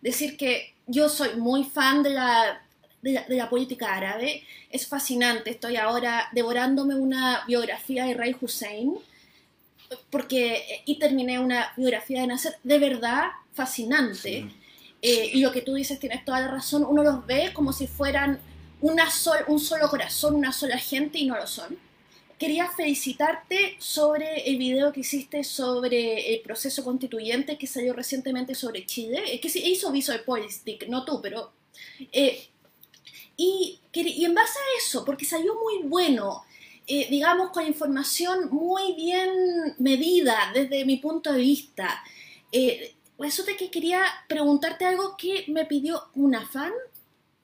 decir que yo soy muy fan de la, de la, política árabe. Es fascinante. Estoy ahora devorándome una biografía de Ray Hussein porque y terminé una biografía de Nasser de verdad fascinante. Eh, y lo que tú dices tienes toda la razón. Uno los ve como si fueran una sol, un solo corazón, una sola gente y no lo son. Quería felicitarte sobre el video que hiciste sobre el proceso constituyente que salió recientemente sobre Chile, eh, que hizo Visual Politic, no tú, pero... Eh, y, y, en base a eso, porque salió muy bueno, eh, digamos, con información muy bien medida desde mi punto de vista, eh, resulta que quería preguntarte algo que me pidió una fan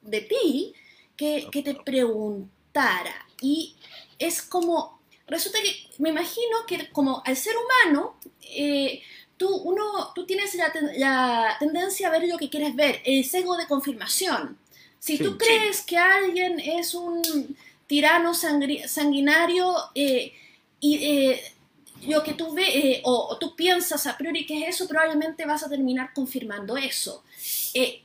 de ti, que, que te preguntara. Y es como, resulta que me imagino que como al ser humano, eh, tú, uno, tú tienes la, tendencia a ver lo que quieres ver, el sesgo de confirmación. Si tú crees que alguien es un tirano sanguinario eh, y eh, lo que tú ves o, tú piensas a priori que es eso, probablemente vas a terminar confirmando eso.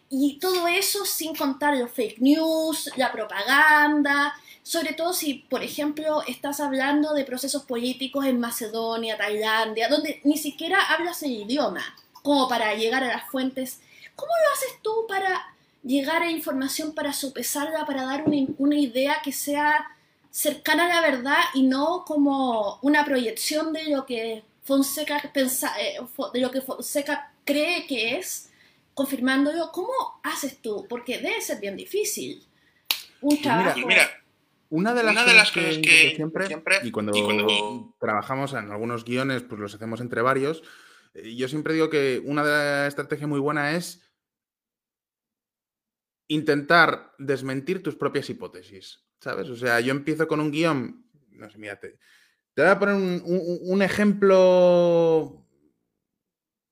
y todo eso sin contar los fake news, la propaganda, sobre todo si, por ejemplo, estás hablando de procesos políticos en Macedonia, Tailandia, donde ni siquiera hablas el idioma, como para llegar a las fuentes. ¿Cómo lo haces tú para llegar a información, para sopesarla, para dar una, idea que sea cercana a la verdad y no como una proyección de lo que Fonseca pensa, eh, de lo que Fonseca cree que es, confirmándolo? ¿Cómo haces tú? Porque debe ser bien difícil. Un trabajo. Mira, una de las, cosas, que, siempre, y, cuando trabajamos en algunos guiones, pues los hacemos entre varios, eh, yo siempre digo que una estrategia muy buena es intentar desmentir tus propias hipótesis, ¿sabes? O sea, yo empiezo con un guion, no sé, mírate, te voy a poner un ejemplo.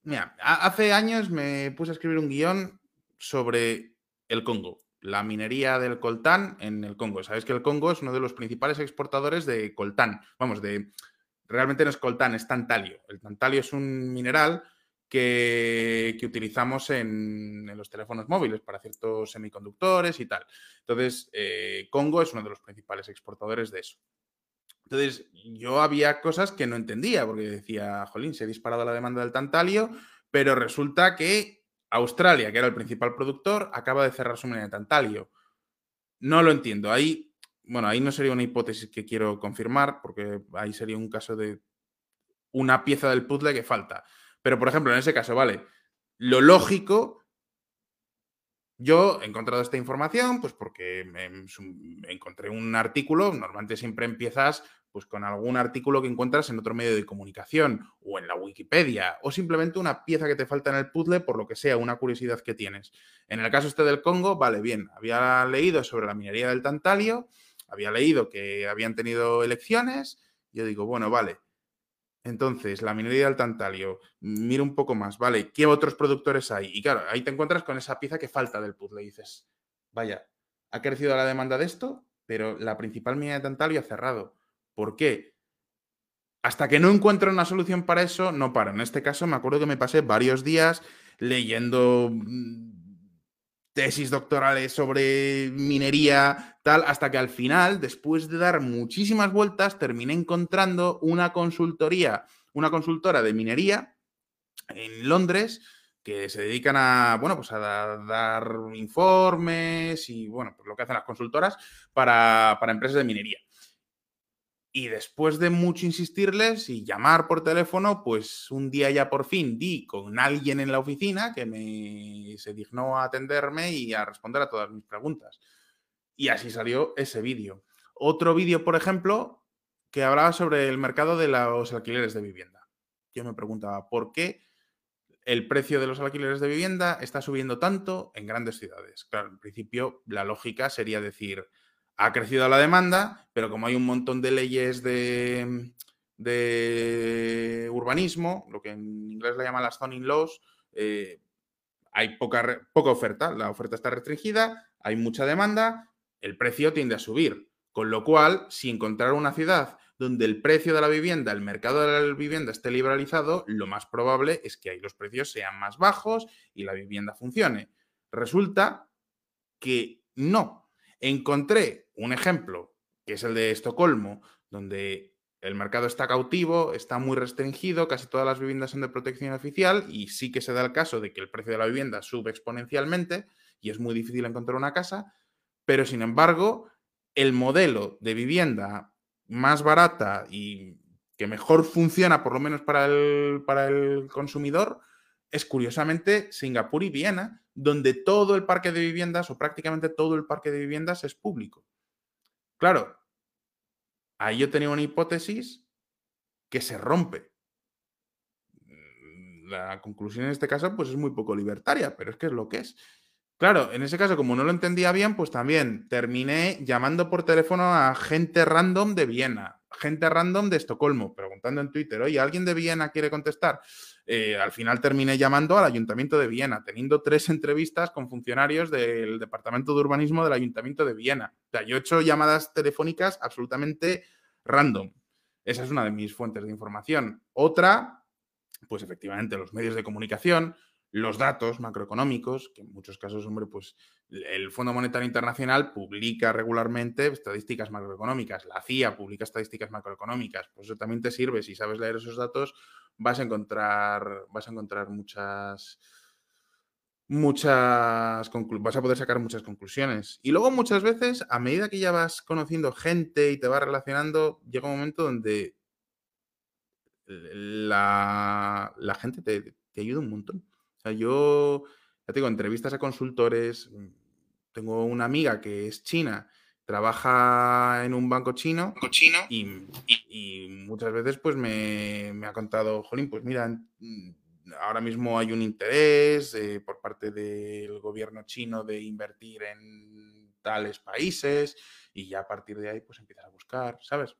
Mira, hace años me puse a escribir un guion sobre el Congo la minería del coltán en el Congo. Sabéis que el Congo es uno de los principales exportadores de coltán. Vamos, de realmente no es coltán, es tantalio. El tantalio es un mineral que, utilizamos en, los teléfonos móviles para ciertos semiconductores y tal. Entonces, eh, Congo es uno de los principales exportadores de eso. Entonces, yo había cosas que no entendía, porque decía, jolín, se ha disparado la demanda del tantalio, pero resulta que Australia, que era el principal productor, acaba de cerrar su mina de tantalio. No lo entiendo. Ahí, bueno, ahí no sería una hipótesis que quiero confirmar, porque ahí sería un caso de una pieza del puzzle que falta. Pero, por ejemplo, en ese caso, vale, lo lógico, yo he encontrado esta información, pues porque encontré un artículo, normalmente siempre empiezas pues con algún artículo que encuentras en otro medio de comunicación o en la Wikipedia o simplemente una pieza que te falta en el puzzle por lo que sea, una curiosidad que tienes. En el caso este del Congo, vale, bien, había leído sobre la minería del tantalio, había leído que habían tenido elecciones, yo digo, bueno, vale. Entonces, la minería del tantalio, mira un poco más, ¿vale? ¿Qué otros productores hay? Y claro, ahí te encuentras con esa pieza que falta del puzzle y dices, vaya, ha crecido la demanda de esto, pero la principal mina de tantalio ha cerrado ¿Por qué? Hasta que no encuentro una solución para eso, no paro. En este caso, me acuerdo que me pasé varios días leyendo mm, tesis doctorales sobre minería, tal, hasta que al final, después de dar muchísimas vueltas, terminé encontrando una consultoría, una consultora de minería en Londres que se dedican a, bueno, pues a dar informes y, bueno, pues lo que hacen las consultoras para, para empresas de minería. Y después de mucho insistirles y llamar por teléfono, pues un día ya por fin di con alguien en la oficina que me se dignó a atenderme y a responder a todas mis preguntas. Y así salió ese vídeo. Otro vídeo, por ejemplo, que hablaba sobre el mercado de los alquileres de vivienda. Yo me preguntaba por qué el precio de los alquileres de vivienda está subiendo tanto en grandes ciudades. Claro, en principio la lógica sería decir, ha crecido la demanda, pero como hay un montón de leyes de, urbanismo, lo que en inglés le llaman las zoning laws, eh, hay poca, poca oferta, la oferta está restringida, hay mucha demanda, el precio tiende a subir. Con lo cual, si encontrar una ciudad donde el precio de la vivienda, el mercado de la vivienda esté liberalizado, lo más probable es que ahí los precios sean más bajos y la vivienda funcione. Resulta que no. Encontré un ejemplo, que es el de Estocolmo, donde el mercado está cautivo, está muy restringido, casi todas las viviendas son de protección oficial y sí que se da el caso de que el precio de la vivienda sube exponencialmente y es muy difícil encontrar una casa, pero sin embargo, el modelo de vivienda más barata y que mejor funciona, por lo menos para el, para el consumidor, es curiosamente Singapur y Viena, donde todo el parque de viviendas o prácticamente todo el parque de viviendas es público. Claro, ahí yo tenía una hipótesis que se rompe. La conclusión en este caso pues es muy poco libertaria, pero es que es lo que es. Claro, en ese caso, como no lo entendía bien, pues también terminé llamando por teléfono a gente random de Viena, gente random de Estocolmo, preguntando en Twitter, oye, ¿alguien de Viena quiere contestar? Eh, al final terminé llamando al Ayuntamiento de Viena, teniendo tres entrevistas con funcionarios del Departamento de Urbanismo del Ayuntamiento de Viena. O sea, yo he hecho llamadas telefónicas absolutamente random. Esa es una de mis fuentes de información. Otra, pues efectivamente, los medios de comunicación, los datos macroeconómicos, que en muchos casos, hombre, pues el Fondo Monetario Internacional publica regularmente estadísticas macroeconómicas, la CIA publica estadísticas macroeconómicas, pues eso también te sirve, si sabes leer esos datos, vas a encontrar, vas a encontrar muchas, muchas, vas a poder sacar muchas conclusiones. Y luego muchas veces, a medida que ya vas conociendo gente y te vas relacionando, llega un momento donde la, la gente te, te ayuda un montón. O sea, yo, ya tengo entrevistas a consultores, mm, tengo una amiga que es china, trabaja en un banco chino, Y, muchas veces pues me, ha contado, Jolín, pues mira, mm, ahora mismo hay un interés eh, por parte del gobierno chino de invertir en tales países y ya a partir de ahí pues empiezas a buscar, ¿sabes?